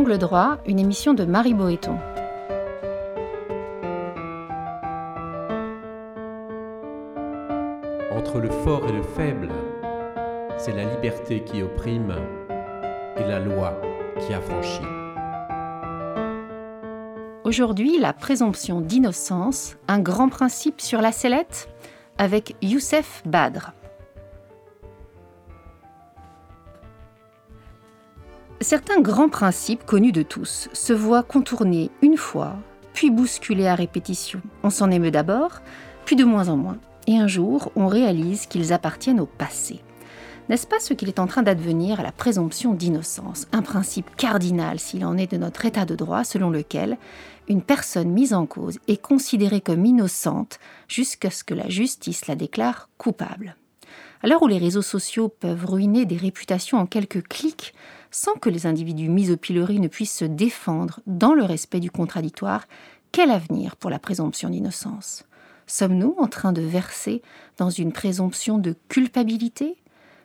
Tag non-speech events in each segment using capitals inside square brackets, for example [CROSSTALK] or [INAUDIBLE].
Angle droit, une émission de Marie Boéton. Entre le fort et le faible, c'est la liberté qui opprime et la loi qui affranchit. Aujourd'hui, la présomption d'innocence, un grand principe sur la sellette, avec Youssef Badr. Certains grands principes connus de tous se voient contournés une fois, puis bousculés à répétition. On s'en émeut d'abord, puis de moins en moins. Et un jour, on réalise qu'ils appartiennent au passé. N'est-ce pas ce qu'il est en train d'advenir à la présomption d'innocence, un principe cardinal s'il en est de notre état de droit selon lequel une personne mise en cause est considérée comme innocente jusqu'à ce que la justice la déclare coupable. À l'heure où les réseaux sociaux peuvent ruiner des réputations en quelques clics, sans que les individus mis au pilori ne puissent se défendre dans le respect du contradictoire, quel avenir pour la présomption d'innocence? Sommes-nous en train de verser dans une présomption de culpabilité?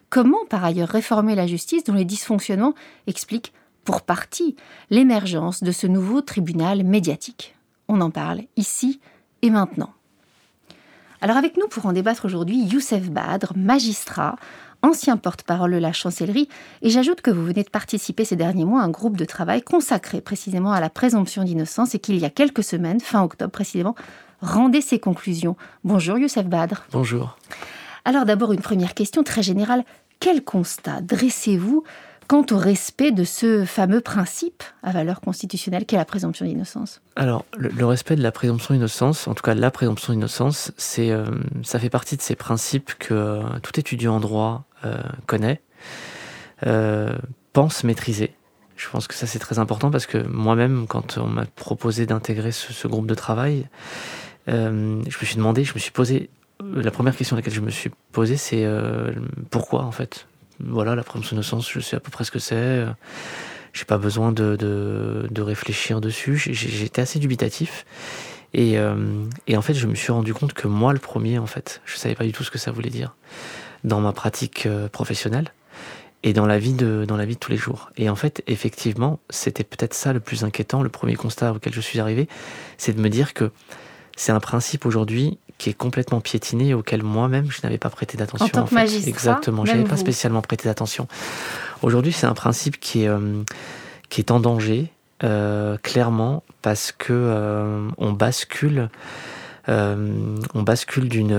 Comment par ailleurs réformer la justice dont les dysfonctionnements expliquent pour partie l'émergence de ce nouveau tribunal médiatique? On en parle ici et maintenant. Alors avec nous pour en débattre aujourd'hui, Youssef Badr, magistrat, ancien porte-parole de la chancellerie, et j'ajoute que vous venez de participer ces derniers mois à un groupe de travail consacré précisément à la présomption d'innocence et qu'il y a quelques semaines, fin octobre précisément, rendait ses conclusions. Bonjour Youssef Badr. Bonjour. Alors d'abord une première question très générale. Quel constat dressez-vous quant au respect de ce fameux principe à valeur constitutionnelle qu'est la présomption d'innocence Alors, le, respect de la présomption d'innocence, en tout cas la présomption d'innocence, euh, ça fait partie de ces principes que euh, tout étudiant en droit euh, connaît, pense maîtriser. Je pense que ça c'est très important parce que moi-même, quand on m'a proposé d'intégrer ce, groupe de travail, je me suis demandé, je me suis posé, la première question à laquelle je me suis posé, c'est pourquoi en fait? Voilà, la présomption d'innocence, je sais à peu près ce que c'est. J'ai pas besoin de, de, réfléchir dessus. J'étais assez dubitatif. Et, euh, et, en fait, je me suis rendu compte que moi, le premier, en fait, je savais pas du tout ce que ça voulait dire dans ma pratique euh, professionnelle et dans la vie de dans la vie de tous les jours. Et en fait, effectivement, c'était peut-être ça le plus inquiétant. Le premier constat auquel je suis arrivé, c'est de me dire que c'est un principe aujourd'hui qui est complètement piétiné auquel moi-même je n'avais pas prêté d'attention. En tant que magistrat, Exactement, je n'avais pas spécialement prêté d'attention. Aujourd'hui, c'est un principe qui est, euh, qui est en danger, euh, clairement, parce que euh, on bascule. on bascule d'une,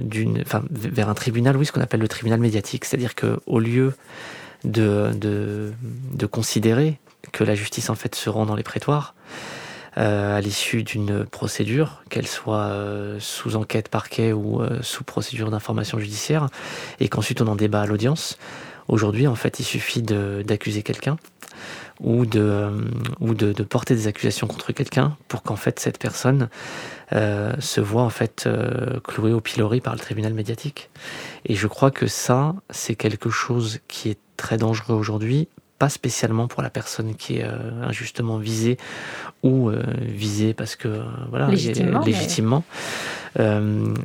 d'une, enfin, vers un tribunal, oui, ce qu'on appelle le tribunal médiatique. C'est-à-dire que au lieu de, de, de considérer que la justice en fait se rend dans les prétoires, à l'issue d'une procédure, qu'elle soit euh, sous enquête parquet ou euh, sous procédure d'information judiciaire, et qu'ensuite on en débat à l'audience. Aujourd'hui, en fait, il suffit d'accuser quelqu'un ou de, porter des accusations contre quelqu'un pour qu'en fait cette personne se voit en fait clouée au pilori par le tribunal médiatique. Et je crois que ça, c'est quelque chose qui est très dangereux aujourd'hui pas spécialement pour la personne qui est euh, injustement visée ou euh, visée parce que euh, voilà légitimement,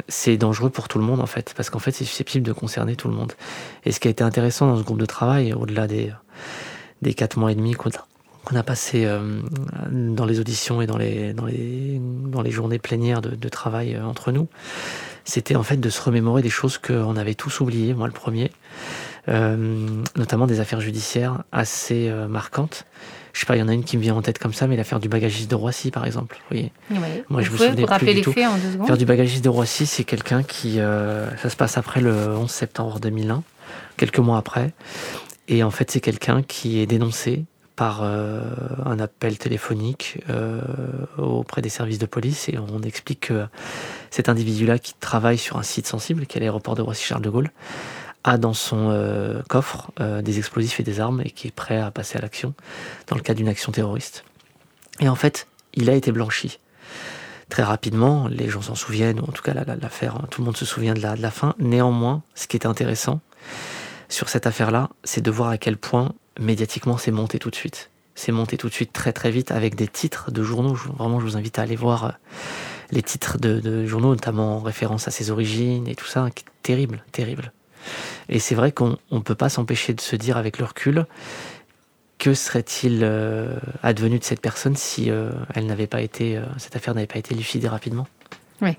c'est dangereux pour tout le monde en fait parce qu'en fait c'est susceptible de concerner tout le monde. Et ce qui a été intéressant dans ce groupe de travail au-delà des des quatre mois et demi qu'on a, a passé dans les auditions et dans les dans les dans les journées plénières de, de travail entre nous c'était en fait de se remémorer des choses qu'on avait tous oubliées moi le premier notamment des affaires judiciaires assez euh, marquantes. Je sais pas, il y en a une qui me vient en tête comme ça, mais l'affaire du bagagiste de Roissy, par exemple. Oui. Moi, je vous, vous rappeler les faits en deux secondes. L'affaire du bagagiste de Roissy, c'est quelqu'un qui, euh, ça se passe après le 11 septembre 2001, quelques mois après, et en fait, c'est quelqu'un qui est dénoncé par un appel téléphonique auprès des services de police et on explique que cet individu-là qui travaille sur un site sensible, qui est l'aéroport de Roissy-Charles de Gaulle, a dans son euh, coffre euh, des explosifs et des armes et qui est prêt à passer à l'action dans le cas d'une action terroriste. Et en fait, il a été blanchi. Très rapidement, les gens s'en souviennent, ou en tout cas l'affaire, hein, tout le monde se souvient de la, de la fin. Néanmoins, ce qui est intéressant sur cette affaire-là, c'est de voir à quel point médiatiquement c'est monté tout de suite. C'est monté tout de suite très très vite avec des titres de journaux. Vraiment, je vous invite à aller voir euh, les titres de, de journaux, notamment en référence à ses origines et tout ça. Terrible, terrible. Et c'est vrai qu'on ne peut pas s'empêcher de se dire avec le recul que serait-il advenu de cette personne si elle n'avait pas été, cette affaire n'avait pas été élucidée rapidement? Oui.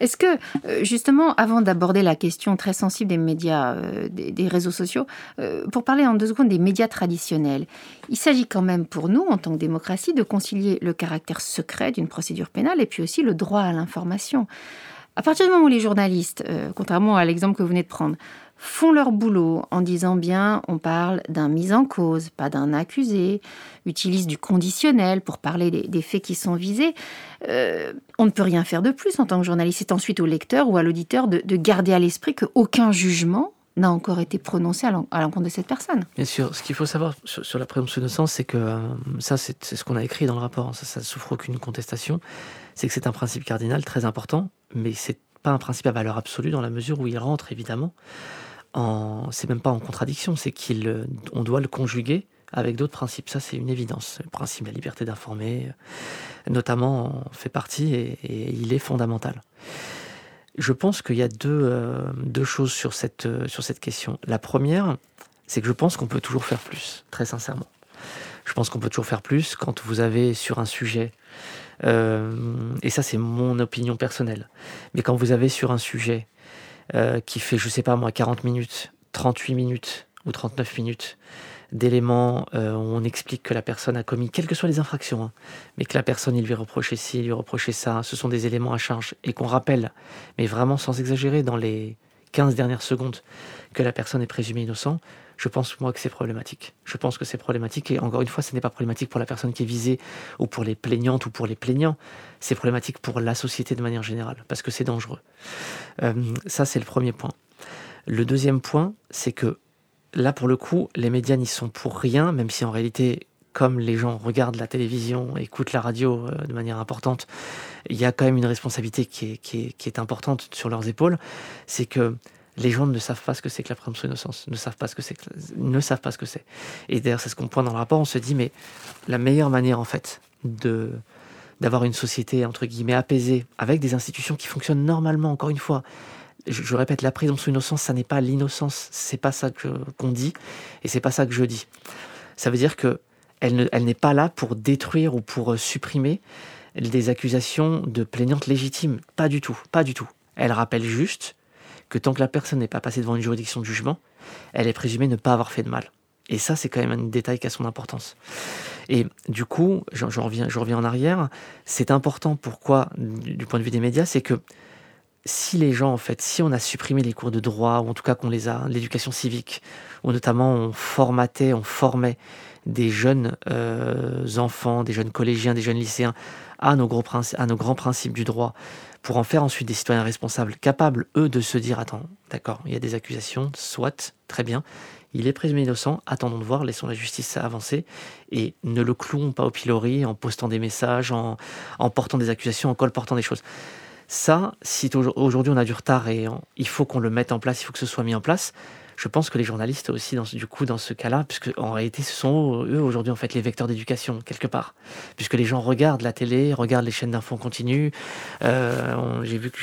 Est-ce que, euh, justement, avant d'aborder la question très sensible des médias, euh, des, réseaux sociaux, euh, pour parler en deux secondes des médias traditionnels, il s'agit quand même pour nous, en tant que démocratie, de concilier le caractère secret d'une procédure pénale et puis aussi le droit à l'information. À partir du moment où les journalistes, contrairement à l'exemple que vous venez de prendre, font leur boulot en disant bien on parle d'un mis en cause, pas d'un accusé, utilisent du conditionnel pour parler des, faits qui sont visés, euh, on ne peut rien faire de plus en tant que journaliste. C'est ensuite au lecteur ou à l'auditeur de, garder à l'esprit qu'aucun jugement n'a encore été prononcé à l'encontre de cette personne. Bien sûr, ce qu'il faut savoir sur, la présomption d'innocence, c'est que euh, ça, c'est ce qu'on a écrit dans le rapport, ça ne souffre aucune contestation, c'est que c'est un principe cardinal très important, mais c'est pas un principe à valeur absolue dans la mesure où il rentre évidemment c'est même pas en contradiction, c'est qu'on euh, doit le conjuguer avec d'autres principes. Ça, c'est une évidence. Le principe de la liberté d'informer, euh, notamment, fait partie et, il est fondamental. Je pense qu'il y a deux, euh, choses sur cette question. La première, c'est que je pense qu'on peut toujours faire plus, très sincèrement. Pense qu'on peut toujours faire plus quand vous avez sur un sujet, et ça c'est mon opinion personnelle, mais quand vous avez sur un sujet euh, qui fait, je sais pas moi, 40 minutes, 38 minutes ou 39 minutes d'éléments euh, où on explique que la personne a commis, quelles que soient les infractions, hein, mais que la personne, il lui reprochait ci, il lui reprochait ça, ce sont des éléments à charge, et qu'on rappelle, mais vraiment sans exagérer, dans les 15 dernières secondes, que la personne est présumée innocente, je pense moi que c'est problématique. Je pense que c'est problématique et encore une fois, ce n'est pas problématique pour la personne qui est visée ou pour les plaignantes ou pour les plaignants. C'est problématique pour la société de manière générale parce que c'est dangereux. Euh, ça, c'est le premier point. Le deuxième point, c'est que là, pour le coup, les médias n'y sont pour rien, même si en réalité, comme les gens regardent la télévision, écoutent la radio euh, de manière importante, il y a quand même une responsabilité qui est, qui est importante sur leurs épaules. C'est que les gens ne savent pas ce que c'est que la présomption d'innocence, ne savent pas ce que c'est, ne savent pas ce que c'est. Et d'ailleurs, c'est ce qu'on pointe dans le rapport. On se dit, mais la meilleure manière, en fait, de d'avoir une société entre guillemets apaisée, avec des institutions qui fonctionnent normalement. Encore une fois, je, répète, la présomption d'innocence, ça n'est pas l'innocence. C'est pas ça qu'on dit, et c'est pas ça que je dis. Ça veut dire que elle, elle n'est pas là pour détruire ou pour euh, supprimer des accusations de plaignantes légitimes. Pas du tout, pas du tout. Elle rappelle juste que tant que la personne n'est pas passée devant une juridiction de jugement, elle est présumée ne pas avoir fait de mal. Et ça, c'est quand même un détail qui a son importance. Et du coup, je, reviens, en arrière, c'est important pourquoi, du, point de vue des médias, c'est que si les gens, en fait, si on a supprimé les cours de droit, ou en tout cas qu'on les a, l'éducation civique, ou notamment on formatait, on formait des jeunes euh, enfants, des jeunes collégiens, des jeunes lycéens à nos grands principes du droit, pour en faire ensuite des citoyens responsables, capables, eux, de se dire, attends, d'accord, il y a des accusations, soit, très bien, il est présumé innocent, attendons de voir, laissons la justice avancer, et ne le clouons pas au pilori en postant des messages, en, portant des accusations, en colportant des choses. Ça, si aujourd'hui on a du retard et il faut qu'on le mette en place, il faut que ce soit mis en place, je pense que les journalistes aussi, du coup, dans ce cas-là, puisque en réalité, ce sont eux aujourd'hui en fait les vecteurs d'éducation quelque part, puisque les gens regardent la télé, regardent les chaînes d'infos continue. Euh, j'ai vu que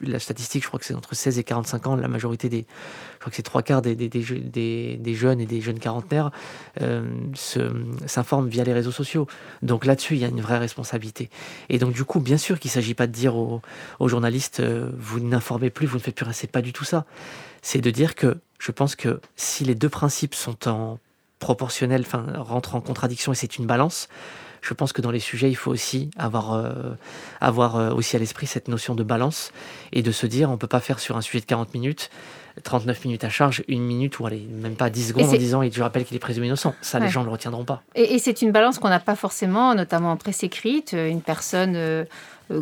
la statistique, je crois que c'est entre 16 et 45 ans, la majorité des, je crois que c'est trois quarts des, des, des, des, jeunes et des jeunes quarantenaires euh, s'informent via les réseaux sociaux. Donc là-dessus, il y a une vraie responsabilité. Et donc du coup, bien sûr qu'il ne s'agit pas de dire aux, journalistes, euh, vous n'informez plus, vous ne faites plus rien. C'est pas du tout ça. C'est de dire que je pense que si les deux principes sont en proportionnel, enfin rentrent en contradiction et c'est une balance, je pense que dans les sujets, il faut aussi avoir, euh, avoir euh, aussi à l'esprit cette notion de balance et de se dire on ne peut pas faire sur un sujet de 40 minutes 39 minutes à charge, une minute ou allez, même pas 10 secondes en disant et je rappelle qu'il est présumé innocent. Ça, les gens ne le retiendront pas. Et, c'est une balance qu'on n'a pas forcément, notamment en presse écrite. Une personne euh,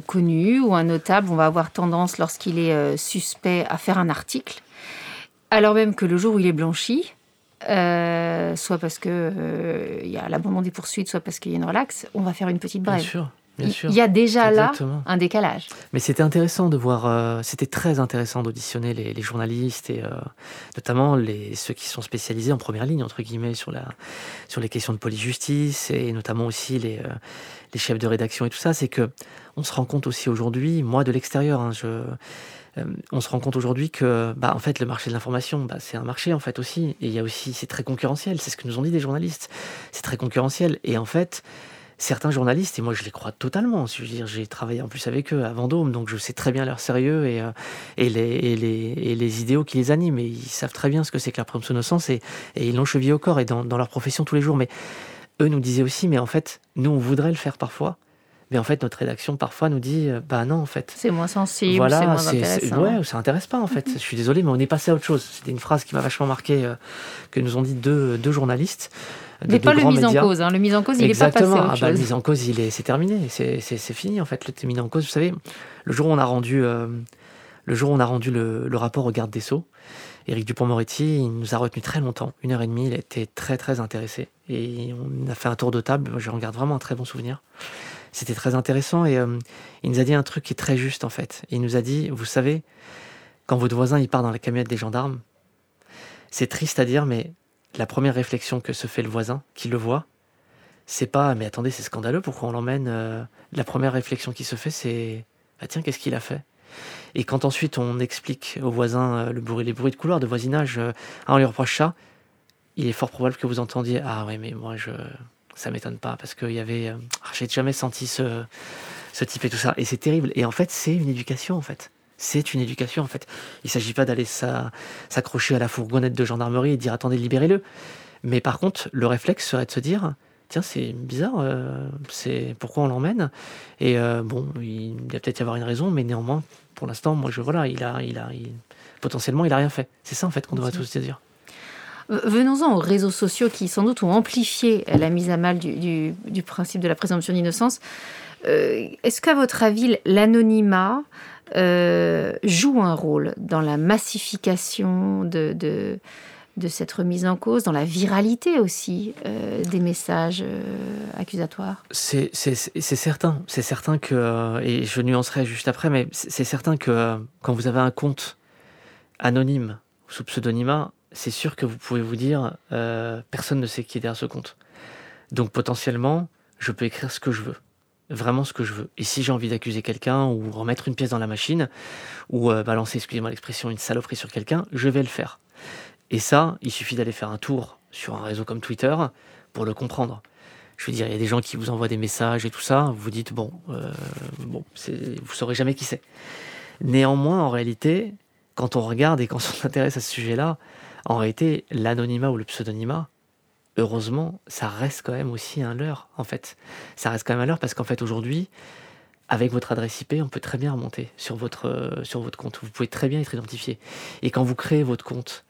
connue ou un notable, on va avoir tendance, lorsqu'il est suspect, à faire un article alors même que le jour où il est blanchi, euh, soit parce qu'il euh, y a l'abandon des poursuites, soit parce qu'il y a une relaxe, on va faire une petite brève. il y a déjà là un décalage. Mais c'était intéressant de voir, euh, c'était très intéressant d'auditionner les, journalistes et euh, notamment les, ceux qui sont spécialisés en première ligne, entre guillemets, sur, la, sur les questions de police-justice et notamment aussi les, euh, les chefs de rédaction et tout ça. C'est que on se rend compte aussi aujourd'hui, moi de l'extérieur, hein, je, on se rend compte aujourd'hui que bah, en fait, le marché de l'information, bah, c'est un marché en fait aussi. Et il y a aussi, c'est très concurrentiel, c'est ce que nous ont dit des journalistes. C'est très concurrentiel. Et en fait, certains journalistes, et moi je les crois totalement, je j'ai travaillé en plus avec eux à Vendôme, donc je sais très bien leur sérieux et, euh, et, les, idéaux qui les animent, et ils savent très bien ce que c'est que la présomption d'innocence, et, et ils l'ont chevillé au corps et dans, dans, leur profession tous les jours. Mais eux nous disaient aussi, mais en fait, nous on voudrait le faire parfois, mais en fait notre rédaction parfois nous dit, euh, bah non en fait. C'est moins sensible, voilà, c'est moins intéressant. Ouais, ça intéresse pas en fait, mhm. je suis désolé, mais on est passé à autre chose. C'était une phrase qui m'a vachement marqué, euh, que nous ont dit deux, deux journalistes. Mais pas le mise en cause. Hein. Le mise en cause, il n'est pas passé à autre ah bah, Le mise en cause, il est, c'est terminé. C'est, fini, en fait. Le mise en cause, vous savez, le jour où on a rendu, euh, le, jour où on a rendu le, rapport au garde des Sceaux, Éric Dupont-Moretti, il nous a retenu très longtemps, une heure et demie. Il a été très, très intéressé. Et on a fait un tour de table. Je regarde vraiment un très bon souvenir. C'était très intéressant. Et euh, il nous a dit un truc qui est très juste, en fait. Il nous a dit, vous savez, quand votre voisin il part dans la camionnette des gendarmes, c'est triste à dire, mais la première réflexion que se fait le voisin qui le voit, c'est pas mais attendez, c'est scandaleux, pourquoi on l'emmène euh, La première réflexion qui se fait, c'est ah tiens, qu'est-ce qu'il a fait? Et quand ensuite on explique au voisin euh, les bruits de couloir, de voisinage, ah, on lui reproche ça, il est fort probable que vous entendiez ah oui, mais moi je ça m'étonne pas parce qu'il y avait ah, j'ai jamais senti ce ce type et tout ça et c'est terrible et en fait c'est une éducation en fait c'est une éducation en fait. Il ne s'agit pas d'aller s'accrocher à la fourgonnette de gendarmerie et dire attendez, libérez-le. Mais par contre, le réflexe serait de se dire tiens, c'est bizarre, euh, c'est pourquoi on l'emmène? Et euh, bon, il va peut-être y avoir une raison, mais néanmoins, pour l'instant, moi je voilà, il a, il a, potentiellement, il a rien fait. C'est ça en fait qu'on devrait tous se dire. Venons-en aux réseaux sociaux qui sans doute ont amplifié la mise à mal du, principe de la présomption d'innocence. Euh, est-ce qu'à votre avis, l'anonymat euh, joue un rôle dans la massification de, cette remise en cause, dans la viralité aussi euh, des messages accusatoires? C'est certain, c'est certain que, et je nuancerai juste après, mais c'est certain que quand vous avez un compte anonyme sous pseudonymat, c'est sûr que vous pouvez vous dire, personne ne sait qui est derrière ce compte. Donc potentiellement, je peux écrire ce que je veux vraiment ce que je veux. Et si j'ai envie d'accuser quelqu'un ou remettre une pièce dans la machine ou euh, balancer, excusez-moi l'expression, une saloperie sur quelqu'un, je vais le faire. Et ça, il suffit d'aller faire un tour sur un réseau comme Twitter pour le comprendre. Je veux dire, il y a des gens qui vous envoient des messages et tout ça, vous dites, bon, euh, bon vous saurez jamais qui c'est. Néanmoins, en réalité, quand on regarde et quand on s'intéresse à ce sujet-là, en réalité, l'anonymat ou le pseudonymat, heureusement, ça reste quand même aussi un leurre, en fait. Ça reste quand même un leurre parce qu'en fait, aujourd'hui, avec votre adresse IP, on peut très bien remonter sur votre, euh, sur votre compte. Vous pouvez très bien être identifié. Et quand vous créez votre compte,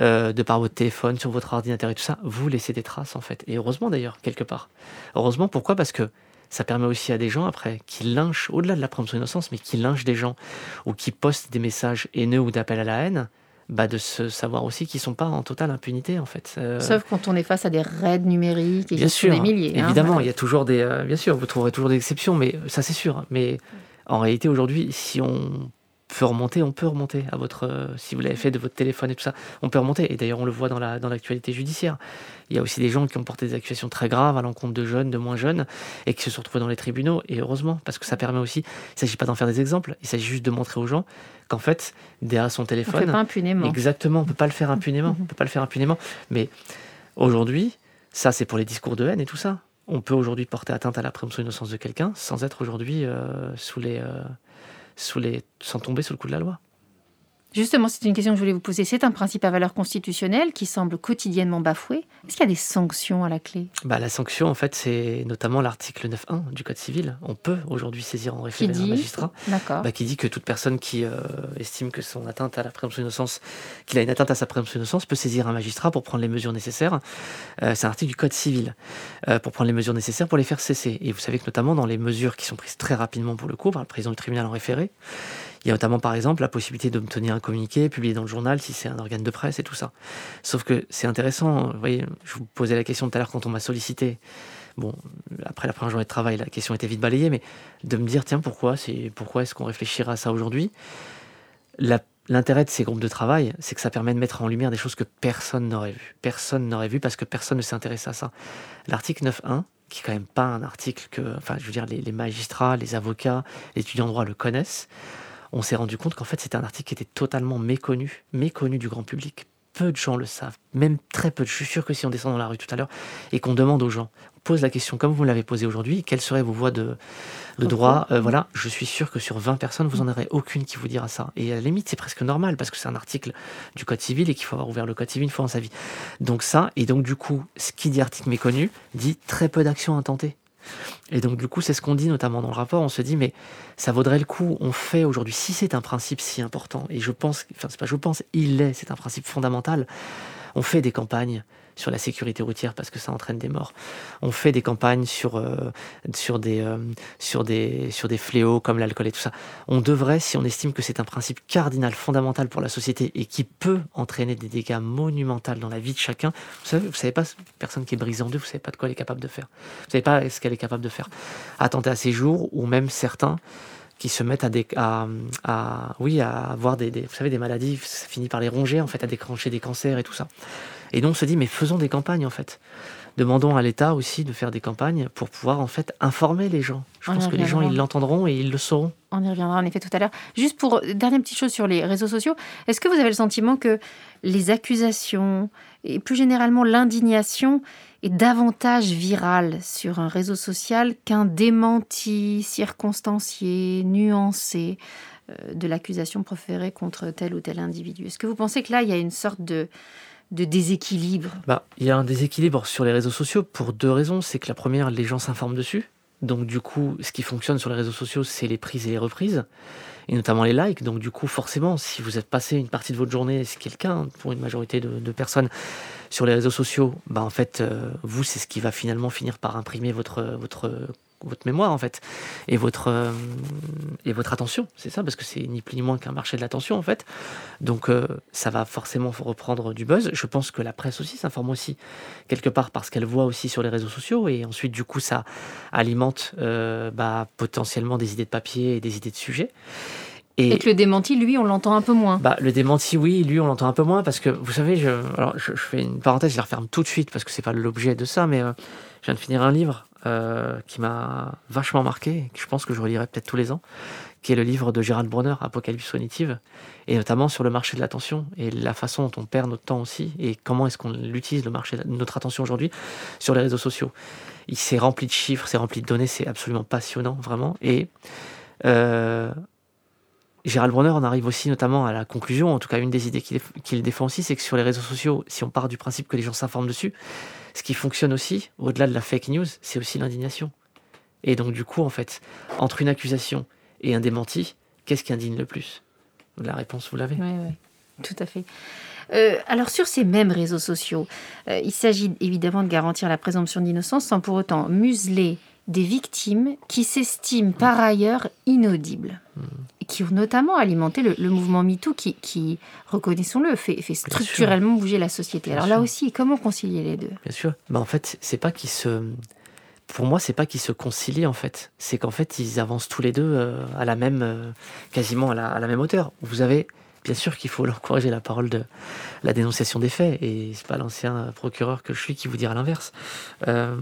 euh, de par votre téléphone, sur votre ordinateur et tout ça, vous laissez des traces, en fait. Et heureusement, d'ailleurs, quelque part. Heureusement, pourquoi? Parce que ça permet aussi à des gens, après, qui lynchent, au-delà de la présomption d'innocence, mais qui lynchent des gens, ou qui postent des messages haineux ou d'appel à la haine, bah, de se savoir aussi qu'ils sont pas en totale impunité en fait. Euh, Sauf quand on est face à des raids numériques et bien sûr, des milliers. Hein, évidemment, il y a toujours des, euh, bien sûr, vous trouverez toujours des exceptions, mais ça c'est sûr. Mais en réalité aujourd'hui, si on peut remonter, on peut remonter à votre, euh, si vous l'avez fait de votre téléphone et tout ça, on peut remonter. Et d'ailleurs, on le voit dans la dans l'actualité judiciaire. Il y a aussi des gens qui ont porté des accusations très graves à l'encontre de jeunes, de moins jeunes, et qui se sont retrouvés dans les tribunaux. Et heureusement, parce que ça permet aussi. Il ne s'agit pas d'en faire des exemples. Il s'agit juste de montrer aux gens qu'en fait, derrière son téléphone, on pas impunément. Exactement, on peut pas le faire impunément. on peut pas le faire impunément. Mais aujourd'hui, ça, c'est pour les discours de haine et tout ça. On peut aujourd'hui porter atteinte à la présomption d'innocence de quelqu'un sans être aujourd'hui euh, sous les euh, sous les, sans tomber sous le coup de la loi. Justement, c'est une question que je voulais vous poser. C'est un principe à valeur constitutionnelle qui semble quotidiennement bafoué. Est-ce qu'il y a des sanctions à la clé? Bah, La sanction, en fait, c'est notamment l'article 9.1 du Code civil. On peut aujourd'hui saisir en référé un magistrat bah, qui dit que toute personne qui euh, estime que son atteinte à la présomption d'innocence, qu'il a une atteinte à sa présomption d'innocence, peut saisir un magistrat pour prendre les mesures nécessaires. Euh, c'est un article du Code civil euh, pour prendre les mesures nécessaires pour les faire cesser. Et vous savez que notamment dans les mesures qui sont prises très rapidement pour le coup par le président du tribunal en référé, il y a notamment par exemple la possibilité d'obtenir un communiqué publié dans le journal si c'est un organe de presse et tout ça. Sauf que c'est intéressant, vous voyez, je vous posais la question tout à l'heure quand on m'a sollicité bon, après la première journée de travail, la question était vite balayée, mais de me dire, tiens, pourquoi, c'est, pourquoi est-ce qu'on réfléchirait à ça aujourd'hui? L'intérêt de ces groupes de travail, c'est que ça permet de mettre en lumière des choses que personne n'aurait vues. Personne n'aurait vu parce que personne ne s'intéresse à ça. L'article 9.1, qui est quand même pas un article que, enfin, je veux dire, les, les magistrats, les avocats, les étudiants en droit le connaissent, on s'est rendu compte qu'en fait, c'était un article qui était totalement méconnu, méconnu du grand public peu de gens le savent, même très peu. Je suis sûr que si on descend dans la rue tout à l'heure et qu'on demande aux gens, on pose la question comme vous l'avez posée aujourd'hui, quelles seraient vos voies de, droit euh, Voilà, je suis sûr que sur 20 personnes, vous n'en aurez aucune qui vous dira ça. Et à la limite, c'est presque normal parce que c'est un article du Code civil et qu'il faut avoir ouvert le Code civil une fois dans sa vie. Donc ça, et donc du coup, ce qui dit article méconnu dit très peu d'actions intentées. Et donc du coup, c'est ce qu'on dit notamment dans le rapport. On se dit, mais ça vaudrait le coup. On fait aujourd'hui, si c'est un principe si important, et je pense, enfin c'est pas je pense, il est, c'est un principe fondamental. On fait des campagnes sur la sécurité routière parce que ça entraîne des morts. On fait des campagnes sur, euh, sur, des, euh, sur, des, sur des fléaux comme l'alcool et tout ça. On devrait, si on estime que c'est un principe cardinal, fondamental pour la société et qui peut entraîner des dégâts monumentaux dans la vie de chacun, vous savez, vous savez pas, personne qui est brisée en deux, vous savez pas de quoi elle est capable de faire. Vous savez pas ce qu'elle est capable de faire. Attenter à ses jours ou même certains qui se mettent à, des, à, oui, à avoir des, des, vous savez, des maladies, ça finit par les ronger, en fait, à déclencher des cancers et tout ça. Et donc on se dit, mais faisons des campagnes en fait. Demandons à l'État aussi de faire des campagnes pour pouvoir en fait informer les gens. Je pense que les gens, ils l'entendront et ils le sauront. On y reviendra en effet tout à l'heure. Juste pour dernière petite chose sur les réseaux sociaux, est-ce que vous avez le sentiment que les accusations et plus généralement l'indignation est davantage virale sur un réseau social qu'un démenti circonstancié, nuancé euh, de l'accusation proférée contre tel ou tel individu? Est-ce que vous pensez que là, il y a une sorte de de déséquilibre? Bah, Il y a un déséquilibre sur les réseaux sociaux pour deux raisons. C'est que la première, les gens s'informent dessus. Donc du coup, ce qui fonctionne sur les réseaux sociaux, c'est les prises et les reprises, et notamment les likes. Donc du coup, forcément, si vous êtes passé une partie de votre journée, c'est quelqu'un, pour une majorité de, personnes, sur les réseaux sociaux, bah en fait, euh, vous, c'est ce qui va finalement finir par imprimer votre, votre votre mémoire en fait et votre euh, et votre attention. C'est ça parce que c'est ni plus ni moins qu'un marché de l'attention en fait. Donc euh, ça va forcément reprendre du buzz. Je pense que la presse aussi s'informe aussi quelque part parce qu'elle voit aussi sur les réseaux sociaux. Et ensuite du coup ça alimente euh, bah, potentiellement des idées de papier et des idées de sujets et, que le démenti, lui, on l'entend un peu moins. Bah, le démenti, oui, lui, on l'entend un peu moins parce que, vous savez, je, alors, je, fais une parenthèse, je la referme tout de suite parce que c'est pas l'objet de ça, mais je viens de finir un livre euh, qui m'a vachement marqué, que je pense que je relirai peut-être tous les ans, qui est le livre de Gérald Bronner, Apocalypse cognitive, et notamment sur le marché de l'attention et la façon dont on perd notre temps aussi, et comment est-ce qu'on utilise le marché, notre attention aujourd'hui sur les réseaux sociaux. Il s'est rempli de chiffres, c'est rempli de données, c'est absolument passionnant, vraiment. Et euh, Gérald Bronner en arrive aussi notamment à la conclusion, en tout cas une des idées qu'il défend aussi, c'est que sur les réseaux sociaux, si on part du principe que les gens s'informent dessus, ce qui fonctionne aussi, au-delà de la fake news, c'est aussi l'indignation. Et donc du coup, en fait, entre une accusation et un démenti, qu'est-ce qui indigne le plus? La réponse, vous l'avez? Oui, oui, tout à fait. Euh, alors sur ces mêmes réseaux sociaux, euh, il s'agit évidemment de garantir la présomption d'innocence sans pour autant museler des victimes qui s'estiment par ailleurs inaudibles, hmm. Qui ont notamment alimenté le, mouvement MeToo qui, qui reconnaissons-le, fait, fait structurellement bouger la société. Alors là aussi, comment concilier les deux? Bien sûr. Bah en fait, c'est pas qu'ils se... Pour moi, c'est pas qu'ils se concilient en fait. C'est qu'en fait, ils avancent tous les deux euh, à la même, euh, quasiment à la, à la, même hauteur. Vous avez, bien sûr qu'il faut [LAUGHS] encourager la parole de la dénonciation des faits, et c'est pas l'ancien procureur que je suis qui vous dira l'inverse. Euh,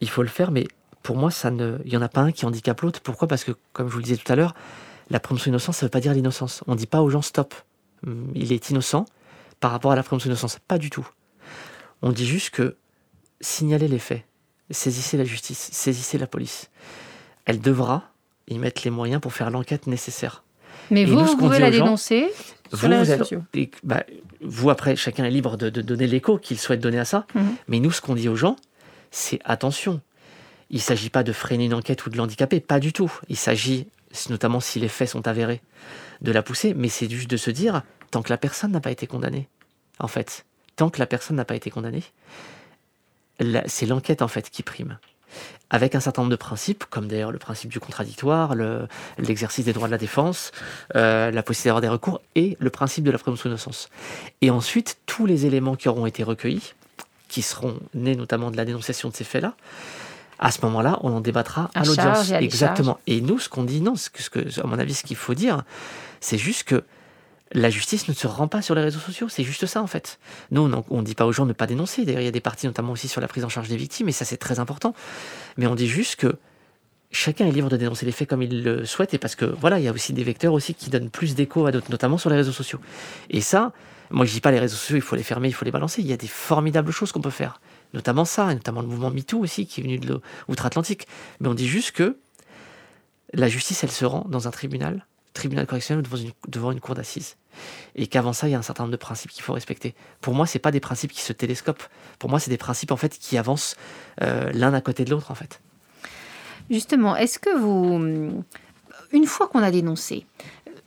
il faut le faire, mais pour moi, ça ne, il y en a pas un qui handicape l'autre. Pourquoi? Parce que, comme je vous le disais tout à l'heure, la présomption d'innocence, ça ne veut pas dire l'innocence. On ne dit pas aux gens stop. Hum, il est innocent par rapport à la présomption d'innocence. Pas du tout. On dit juste que signaler les faits, saisissez la justice, saisissez la police. Elle devra y mettre les moyens pour faire l'enquête nécessaire. Mais vous, vous pouvez la dénoncer sur les. Bah, vous, après, chacun est libre de, donner l'écho qu'il souhaite donner à ça. Mhm. Mais nous, ce qu'on dit aux gens, c'est attention, il ne s'agit pas de freiner une enquête ou de l'handicaper, pas du tout. Il s'agit, notamment si les faits sont avérés, de la pousser, mais c'est juste de se dire, tant que la personne n'a pas été condamnée, en fait, tant que la personne n'a pas été condamnée, c'est l'enquête en fait qui prime. Avec un certain nombre de principes, comme d'ailleurs le principe du contradictoire, l'exercice des droits de la défense, euh, la possibilité d'avoir des recours et le principe de la présomption d'innocence. Et ensuite, tous les éléments qui auront été recueillis, qui seront nés notamment de la dénonciation de ces faits-là, à ce moment-là, on en débattra à, À l'audience. Exactement. Et nous, ce qu'on dit, non, ce que- à mon avis, ce qu'il faut dire, c'est juste que la justice ne se rend pas sur les réseaux sociaux. C'est juste ça, en fait. Nous, on ne dit pas aux gens de ne pas dénoncer. D'ailleurs, il y a des parties, notamment aussi sur la prise en charge des victimes, et ça, c'est très important. Mais on dit juste que chacun est libre de dénoncer les faits comme il le souhaite, et parce que, voilà, il y a aussi des vecteurs aussi qui donnent plus d'écho à d'autres, notamment sur les réseaux sociaux. Et ça, moi, je dis pas les réseaux sociaux, il faut les fermer, il faut les balancer. Il y a des formidables choses qu'on peut faire. Notamment ça, et notamment le mouvement MeToo aussi, qui est venu de l'outre-Atlantique. Mais on dit juste que la justice, elle se rend dans un tribunal, tribunal correctionnel devant une, devant une cour d'assises. Et qu'avant ça, il y a un certain nombre de principes qu'il faut respecter. Pour moi, c'est pas des principes qui se télescopent. Pour moi, c'est des principes en fait qui avancent euh, l'un à côté de l'autre en fait. Justement, est-ce que vous, une fois qu'on a dénoncé,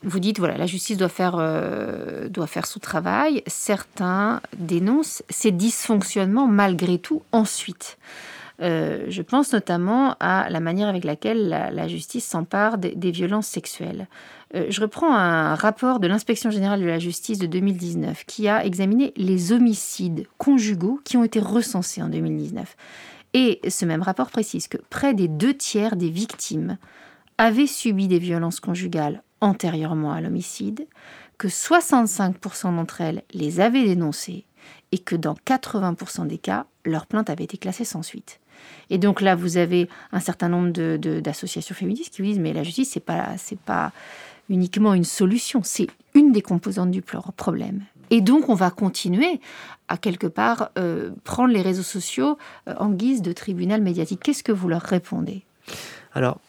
vous dites voilà, la justice doit faire, euh, doit faire son travail. Certains dénoncent ces dysfonctionnements malgré tout ensuite. Euh, je pense notamment à la manière avec laquelle la, justice s'empare des, des, violences sexuelles. Euh, je reprends un rapport de l'inspection générale de la justice de 2019 qui a examiné les homicides conjugaux qui ont été recensés en 2019. Et ce même rapport précise que près des deux tiers des victimes avaient subi des violences conjugales antérieurement à l'homicide, que 65% d'entre elles les avaient dénoncées et que dans 80% des cas, leur plainte avait été classée sans suite. Et donc là, vous avez un certain nombre d'associations de, de, féministes qui vous disent mais la justice, c'est pas pas uniquement une solution, c'est une des composantes du problème. Et donc, on va continuer à quelque part euh, prendre les réseaux sociaux euh, en guise de tribunal médiatique. Qu'est-ce que vous leur répondez? Alors,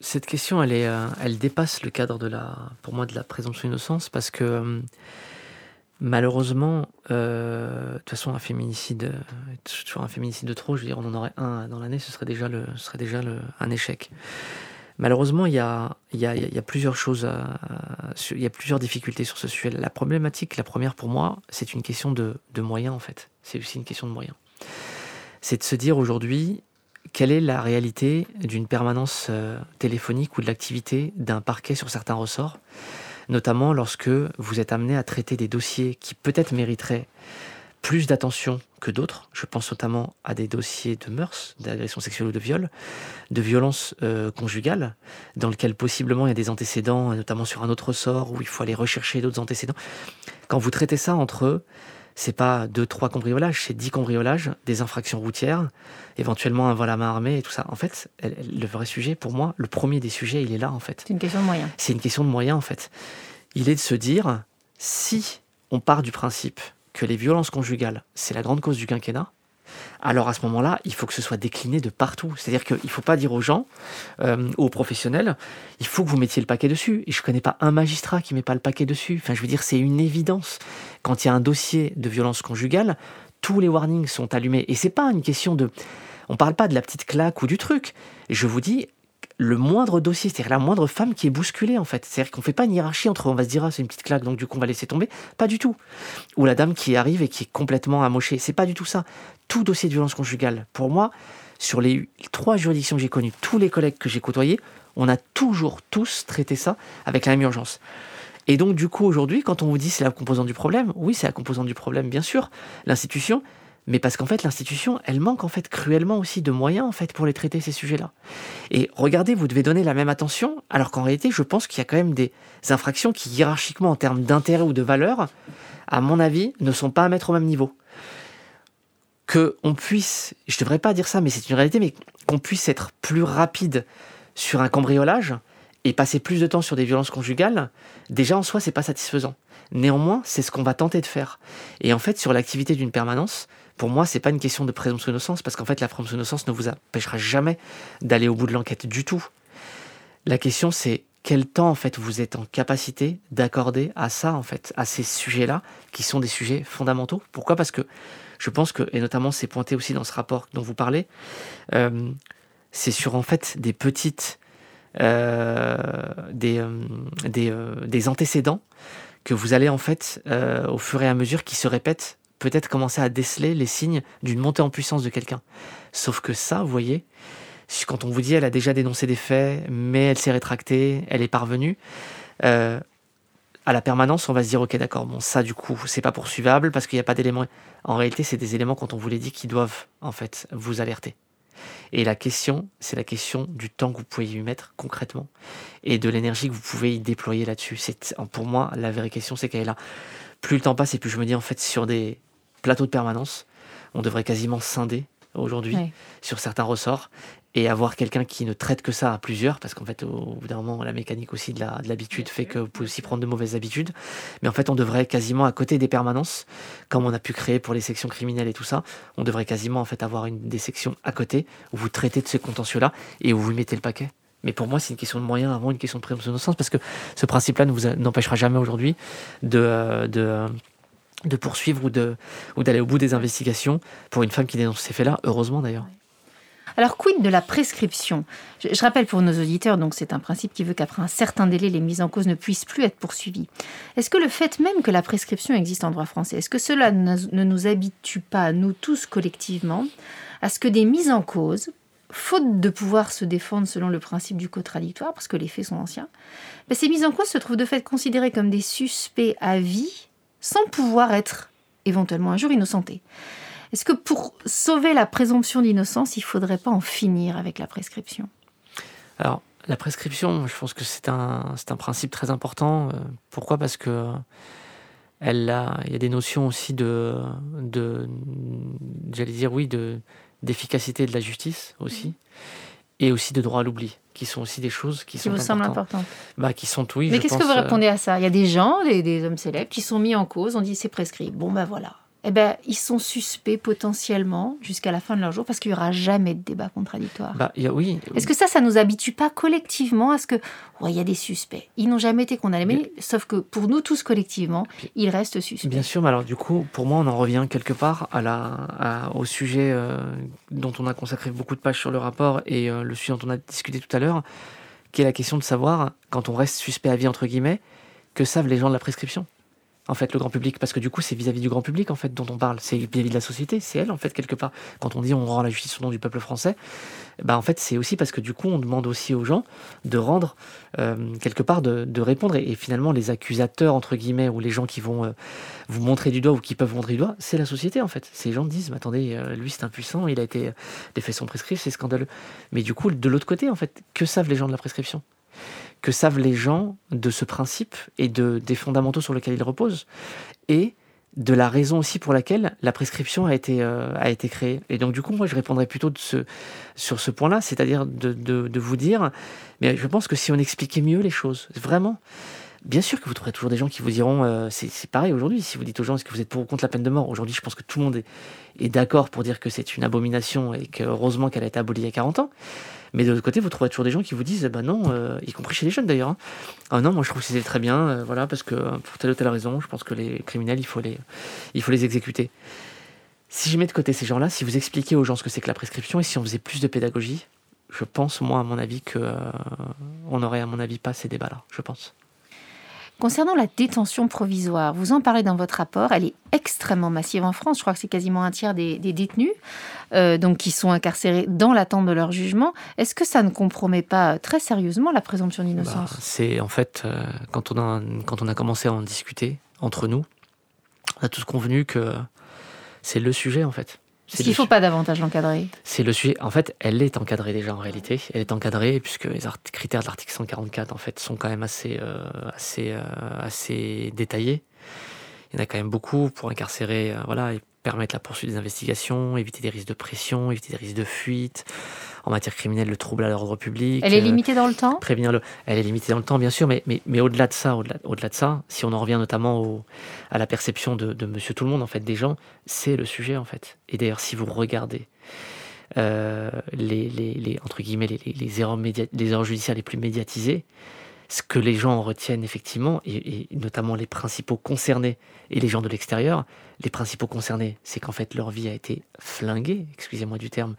cette question, elle, est, euh, elle dépasse le cadre de la, pour moi, de la présomption d'innocence parce que euh, malheureusement, euh, de toute façon, un féminicide, un féminicide de trop, je veux dire, on en aurait un dans l'année, ce serait déjà, le, ce serait déjà le, un échec. Malheureusement, il y a, y a, y a plusieurs choses, il y a plusieurs difficultés sur ce sujet. La problématique, la première pour moi, c'est une question de moyens en fait. C'est aussi une question de moyens. C'est de se dire aujourd'hui, quelle est la réalité d'une permanence euh, téléphonique ou de l'activité d'un parquet sur certains ressorts, notamment lorsque vous êtes amené à traiter des dossiers qui peut-être mériteraient plus d'attention que d'autres. Je pense notamment à des dossiers de mœurs, d'agression sexuelle ou de viol, de violence euh, conjugale, dans lequel possiblement il y a des antécédents, notamment sur un autre ressort, où il faut aller rechercher d'autres antécédents. Quand vous traitez ça entre c'est pas deux, trois cambriolages, c'est dix cambriolages, des infractions routières, éventuellement un vol à main armée et tout ça. En fait, le vrai sujet, pour moi, le premier des sujets, il est là, en fait. C'est une question de moyens. C'est une question de moyens, en fait. Il est de se dire, si on part du principe que les violences conjugales, c'est la grande cause du quinquennat, alors à ce moment-là, il faut que ce soit décliné de partout. C'est-à-dire qu'il ne faut pas dire aux gens, euh, aux professionnels, il faut que vous mettiez le paquet dessus. Et je ne connais pas un magistrat qui ne met pas le paquet dessus. Enfin, je veux dire, c'est une évidence. Quand il y a un dossier de violence conjugale, tous les warnings sont allumés. Et c'est pas une question de... On ne parle pas de la petite claque ou du truc. Je vous dis, le moindre dossier, c'est-à-dire la moindre femme qui est bousculée en fait. C'est-à-dire qu'on ne fait pas une hiérarchie entre on va se dire ah, c'est une petite claque donc du coup on va laisser tomber. Pas du tout. Ou la dame qui arrive et qui est complètement amochée. C'est pas du tout ça. Tout dossier de violence conjugale, pour moi, sur les trois juridictions que j'ai connues, tous les collègues que j'ai côtoyés, on a toujours tous traité ça avec la même urgence. Et donc du coup aujourd'hui, quand on vous dit c'est la composante du problème, oui c'est la composante du problème bien sûr, l'institution, mais parce qu'en fait l'institution, elle manque en fait cruellement aussi de moyens en fait pour les traiter ces sujets-là. Et regardez, vous devez donner la même attention, alors qu'en réalité, je pense qu'il y a quand même des infractions qui hiérarchiquement en termes d'intérêt ou de valeur, à mon avis, ne sont pas à mettre au même niveau. Que on puisse, je devrais pas dire ça, mais c'est une réalité, mais qu'on puisse être plus rapide sur un cambriolage et passer plus de temps sur des violences conjugales, déjà en soi, c'est pas satisfaisant. Néanmoins, c'est ce qu'on va tenter de faire. Et en fait, sur l'activité d'une permanence, pour moi, c'est pas une question de présomption d'innocence, parce qu'en fait, la présomption d'innocence ne vous empêchera jamais d'aller au bout de l'enquête du tout. La question, c'est quel temps, en fait, vous êtes en capacité d'accorder à ça, en fait, à ces sujets-là, qui sont des sujets fondamentaux. Pourquoi? Parce que je pense que, et notamment, c'est pointé aussi dans ce rapport dont vous parlez, euh, c'est sur, en fait, des petites, des, euh, des, des antécédents que vous allez, en fait, au fur et à mesure qui se répètent, peut-être commencer à déceler les signes d'une montée en puissance de quelqu'un. Sauf que ça, vous voyez, quand on vous dit elle a déjà dénoncé des faits, mais elle s'est rétractée, elle est parvenue, euh, à la permanence, on va se dire, ok, d'accord, bon, ça, du coup, c'est pas poursuivable parce qu'il n'y a pas d'éléments. En réalité, c'est des éléments, quand on vous les dit, qui doivent, en fait, vous alerter. Et la question, c'est la question du temps que vous pouvez y mettre concrètement et de l'énergie que vous pouvez y déployer là-dessus. C'est, pour moi, la vraie question, c'est qu'elle est là. Plus le temps passe et plus je me dis, en fait, sur des plateaux de permanence, on devrait quasiment scinder aujourd'hui sur certains ressorts et avoir quelqu'un qui ne traite que ça à plusieurs, parce qu'en fait, au, bout d'un moment, la mécanique aussi de, l'habitude fait que vous pouvez aussi prendre de mauvaises habitudes. Mais en fait, on devrait quasiment, à côté des permanences, comme on a pu créer pour les sections criminelles et tout ça, on devrait quasiment en fait avoir une, des sections à côté où vous traitez de ces contentieux-là et où vous mettez le paquet. Mais pour moi, c'est une question de moyens avant une question de présomption d'innocence, parce que ce principe-là ne vous n'empêchera jamais aujourd'hui de, de de poursuivre ou de ou d'aller au bout des investigations pour une femme qui dénonce ces faits-là, heureusement d'ailleurs. Alors, quid de la prescription? Je, rappelle pour nos auditeurs, donc c'est un principe qui veut qu'après un certain délai, les mises en cause ne puissent plus être poursuivies. Est-ce que le fait même que la prescription existe en droit français, est-ce que cela ne nous habitue pas, nous tous collectivement, à ce que des mises en cause, faute de pouvoir se défendre selon le principe du contradictoire, parce que les faits sont anciens, ben, ces mises en cause se trouvent de fait considérées comme des suspects à vie sans pouvoir être éventuellement un jour innocentés. Est-ce que pour sauver la présomption d'innocence, il ne faudrait pas en finir avec la prescription? Alors, la prescription, je pense que c'est un, un principe très important. Euh, pourquoi? Parce que elle a, il y a des notions aussi de, de j'allais dire oui, de d'efficacité de la justice aussi, mhm. et aussi de droit à l'oubli, qui sont aussi des choses qui, qui sont vous semblent importantes. Bah, qui sont oui. Mais qu'est-ce que vous euh, répondez à ça? Il y a des gens, des, des, hommes célèbres, qui sont mis en cause. On dit c'est prescrit. Bon ben voilà eh ben, ils sont suspects potentiellement jusqu'à la fin de leur jour parce qu'il n'y aura jamais de débat contradictoire. Bah, oui. Est-ce que ça, ça nous habitue pas collectivement à ce que, il y a des suspects, ils n'ont jamais été condamnés, sauf que pour nous tous collectivement, ils restent suspects. Bien sûr, mais alors du coup, pour moi, on en revient quelque part à la, au sujet euh, dont on a consacré beaucoup de pages sur le rapport et euh, le sujet dont on a discuté tout à l'heure, qui est la question de savoir, quand on reste suspect à vie, entre guillemets, que savent les gens de la prescription? En fait, le grand public, parce que du coup, c'est vis-à-vis du grand public, en fait, dont on parle. C'est vis-à-vis de la société, c'est elle, en fait, quelque part. Quand on dit on rend la justice au nom du peuple français, bah, en fait, c'est aussi parce que du coup, on demande aussi aux gens de rendre, euh, quelque part, de, répondre. Et, finalement, les accusateurs, entre guillemets, ou les gens qui vont euh, vous montrer du doigt ou qui peuvent vous montrer du doigt, c'est la société, en fait. Ces gens disent, mais attendez, euh, lui, c'est impuissant, il a été. Les faits sont prescrits, c'est scandaleux. Mais du coup, de l'autre côté, en fait, que savent les gens de la prescription? Que savent les gens de ce principe et de, des fondamentaux sur lesquels il repose, et de la raison aussi pour laquelle la prescription a été, euh, a été créée. Et donc du coup, moi, je répondrais plutôt de ce, sur ce point-là, c'est-à-dire de, de, vous dire, mais je pense que si on expliquait mieux les choses, vraiment, Bien sûr que vous trouverez toujours des gens qui vous diront, euh, c'est pareil aujourd'hui, si vous dites aux gens est-ce que vous êtes pour ou contre la peine de mort, aujourd'hui je pense que tout le monde est, est d'accord pour dire que c'est une abomination et que heureusement qu'elle a été abolie il y a 40 ans. Mais de l'autre côté, vous trouverez toujours des gens qui vous disent, bah non, euh, y compris chez les jeunes d'ailleurs. Hein. Ah non, moi je trouve que c'était très bien, euh, voilà, parce que pour telle ou telle raison, je pense que les criminels, il faut les, il faut les exécuter. Si je mets de côté ces gens-là, si vous expliquez aux gens ce que c'est que la prescription et si on faisait plus de pédagogie, je pense, moi, à mon avis, que on n'aurait, à mon avis, pas ces débats-là, je pense. Concernant la détention provisoire, vous en parlez dans votre rapport, elle est extrêmement massive en France. Je crois que c'est quasiment un tiers des, détenus euh, donc qui sont incarcérés dans l'attente de leur jugement. Est-ce que ça ne compromet pas très sérieusement la présomption d'innocence? Bah, C'est en fait, euh, quand on a commencé à en discuter entre nous, on a tous convenu que c'est le sujet en fait. Est-ce qu'il ne faut pas davantage l'encadrer C'est le sujet. En fait, elle est encadrée déjà en réalité. Elle est encadrée puisque les critères de l'article 144 en fait sont quand même assez, euh, assez, euh, assez détaillés. Il y en a quand même beaucoup pour incarcérer, euh, voilà, et permettre la poursuite des investigations, éviter des risques de pression, éviter des risques de fuite en matière criminelle le trouble à l'ordre public. Elle est euh, limitée dans le temps Prévenir le. Elle est limitée dans le temps, bien sûr, mais, mais, mais au-delà de ça, au-delà, au-delà de ça, si on en revient notamment au, à la perception de, de, Monsieur Tout le Monde, en fait, des gens, c'est le sujet, en fait. Et d'ailleurs, si vous regardez euh, les, les, les, entre guillemets, les, les, erreurs les erreurs judiciaires les plus médiatisées, ce que les gens en retiennent effectivement, et, notamment les principaux concernés et les gens de l'extérieur, les principaux concernés, c'est qu'en fait leur vie a été flinguée, excusez-moi du terme,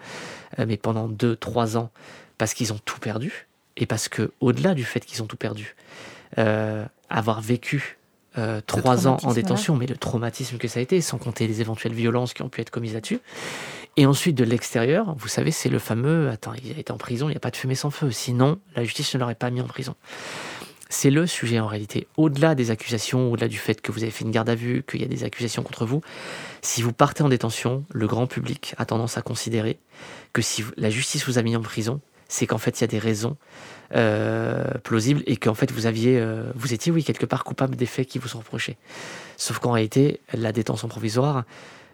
euh, mais pendant 2-3 ans, parce qu'ils ont tout perdu, et parce que au-delà du fait qu'ils ont tout perdu, euh, avoir vécu euh, trois ans en détention, mais le traumatisme que ça a été, sans compter les éventuelles violences qui ont pu être commises là-dessus, et ensuite, de l'extérieur, vous savez, c'est le fameux Attends, il a été en prison, il n'y a pas de fumée sans feu. Sinon, la justice ne l'aurait pas mis en prison. C'est le sujet en réalité. Au-delà des accusations, au-delà du fait que vous avez fait une garde à vue, qu'il y a des accusations contre vous, si vous partez en détention, le grand public a tendance à considérer que si la justice vous a mis en prison, c'est qu'en fait il y a des raisons euh, plausibles et qu'en fait vous aviez, euh, vous étiez oui quelque part coupable des faits qui vous sont reprochés. Sauf qu'en réalité, la détention provisoire,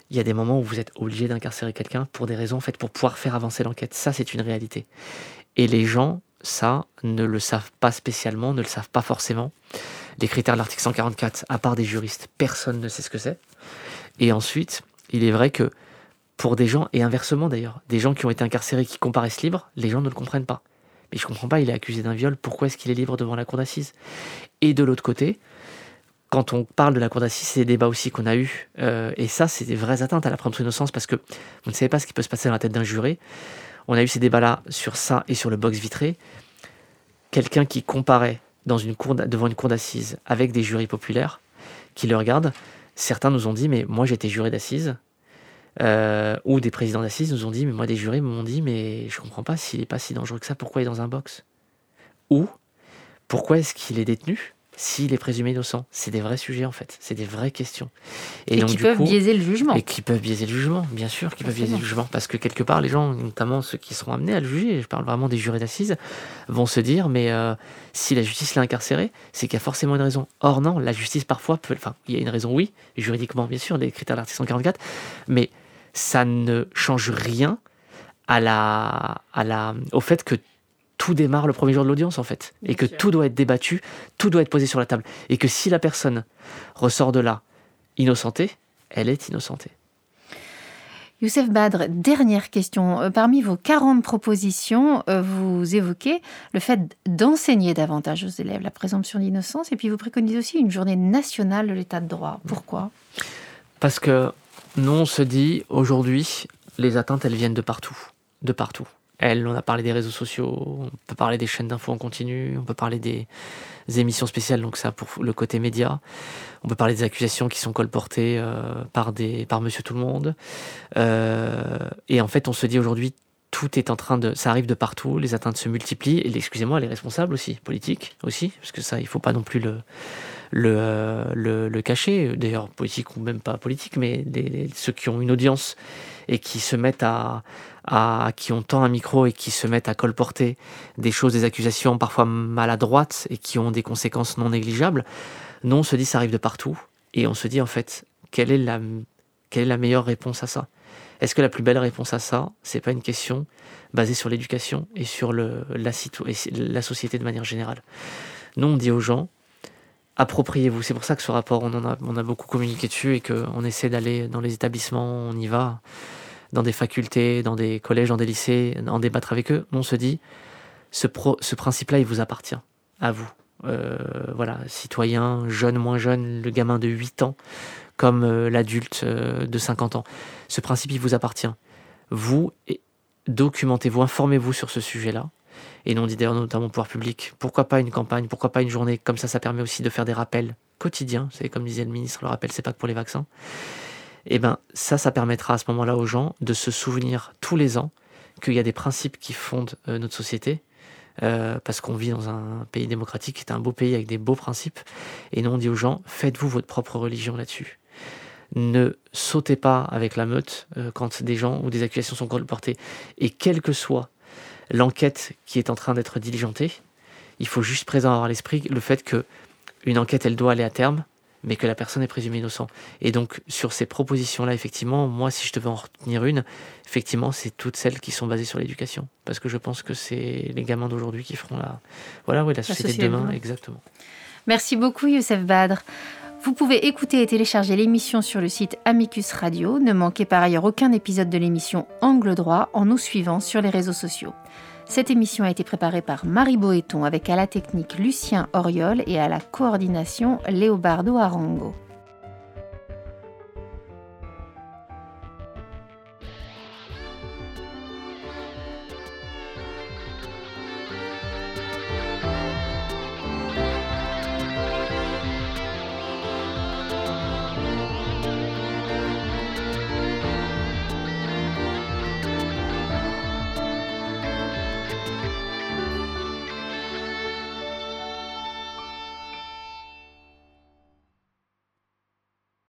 il y a des moments où vous êtes obligé d'incarcérer quelqu'un pour des raisons en fait pour pouvoir faire avancer l'enquête. Ça c'est une réalité. Et les gens ça, ne le savent pas spécialement, ne le savent pas forcément. Les critères de l'article 144, à part des juristes, personne ne sait ce que c'est. Et ensuite, il est vrai que pour des gens, et inversement d'ailleurs, des gens qui ont été incarcérés, qui comparaissent libres, les gens ne le comprennent pas. Mais je comprends pas, il est accusé d'un viol, pourquoi est-ce qu'il est libre devant la cour d'assises? Et de l'autre côté, quand on parle de la cour d'assises, c'est des débats aussi qu'on a eus, euh, et ça, c'est des vraies atteintes à la présomption d'innocence, parce que vous ne savez pas ce qui peut se passer dans la tête d'un juré. On a eu ces débats-là sur ça et sur le box vitré. Quelqu'un qui comparait devant une cour d'assises avec des jurys populaires, qui le regardent, certains nous ont dit, mais moi j'étais juré d'assises, euh, ou des présidents d'assises nous ont dit, mais moi des jurés m'ont dit, mais je comprends pas s'il n'est pas si dangereux que ça, pourquoi il est dans un box? Ou pourquoi est-ce qu'il est détenu? S'il est présumé innocent. C'est des vrais sujets en fait, c'est des vraies questions. Et, qui peuvent biaiser le jugement. Et qui peuvent biaiser le jugement, bien sûr, qui peuvent biaiser le jugement. Parce que quelque part, les gens, notamment ceux qui seront amenés à le juger, je parle vraiment des jurés d'assises, vont se dire, mais euh, si la justice l'a incarcéré, c'est qu'il y a forcément une raison. Or non, la justice parfois peut... Enfin, il y a une raison, oui, juridiquement bien sûr, les critères de l'article 144, mais ça ne change rien à la, à la, au fait que tout démarre le premier jour de l'audience en fait. et que tout doit être débattu, tout doit être posé sur la table. Et que si la personne ressort de là innocentée, elle est innocentée. Youssef Badr, dernière question. Euh, parmi vos 40 propositions, euh, vous évoquez le fait d'enseigner davantage aux élèves la présomption d'innocence et puis vous préconisez aussi une journée nationale de l'état de droit. Pourquoi? Parce que nous, on se dit aujourd'hui, les atteintes, elles viennent de partout. De partout. Elle, on a parlé des réseaux sociaux, on peut parler des chaînes d'infos en continu, on peut parler des, émissions spéciales, donc ça pour le côté média. On peut parler des accusations qui sont colportées euh, par, Monsieur Tout le Monde. Euh, et en fait, on se dit aujourd'hui, tout est en train de, ça arrive de partout, les atteintes se multiplient, et excusez-moi, les responsables aussi, politiques aussi, parce que ça, il faut pas non plus le, euh, le, cacher, d'ailleurs politique ou même pas politique, mais ceux qui ont une audience et qui se mettent à, qui ont tant un micro et qui se mettent à colporter des choses, des accusations parfois maladroites et qui ont des conséquences non négligeables, nous on se dit ça arrive de partout et on se dit en fait quelle est la, quelle est la meilleure réponse à ça? Est-ce que la plus belle réponse à ça, c'est pas une question basée sur l'éducation et sur le, la, la société de manière générale? Nous on dit aux gens appropriez-vous. C'est pour ça que ce rapport, on, en a, on a beaucoup communiqué dessus et qu'on essaie d'aller dans les établissements, on y va dans des facultés, dans des collèges, dans des lycées, en débattre avec eux, on se dit, ce, principe-là, il vous appartient, à vous. Euh, voilà, citoyen, jeune, moins jeune, le gamin de 8 ans, comme euh, l'adulte euh, de 50 ans. Ce principe, il vous appartient. Vous, documentez-vous, informez-vous sur ce sujet-là. Et nous, on dit d'ailleurs notamment au pouvoir public, pourquoi pas une campagne, pourquoi pas une journée, comme ça, ça permet aussi de faire des rappels quotidiens. C'est comme disait le ministre, le rappel, c'est pas que pour les vaccins eh ben ça, ça permettra à ce moment-là aux gens de se souvenir tous les ans qu'il y a des principes qui fondent euh, notre société, euh, parce qu'on vit dans un pays démocratique, qui est un beau pays avec des beaux principes, et nous on dit aux gens, faites-vous votre propre religion là-dessus. Ne sautez pas avec la meute euh, quand des gens ou des accusations sont colportées, et quelle que soit l'enquête qui est en train d'être diligentée, il faut juste présent à l'esprit le fait que une enquête, elle doit aller à terme, mais que la personne est présumée innocente. Et donc, sur ces propositions-là, effectivement, moi, si je devais en retenir une, effectivement, c'est toutes celles qui sont basées sur l'éducation. Parce que je pense que c'est les gamins d'aujourd'hui qui feront la, voilà, oui, la société, de demain. Exactement. Merci beaucoup, Youssef Badr. Vous pouvez écouter et télécharger l'émission sur le site Amicus Radio. Ne manquez par ailleurs aucun épisode de l'émission Angle droit en nous suivant sur les réseaux sociaux. Cette émission a été préparée par Marie Boéton avec à la technique Lucien Oriol et à la coordination Léobardo Arango.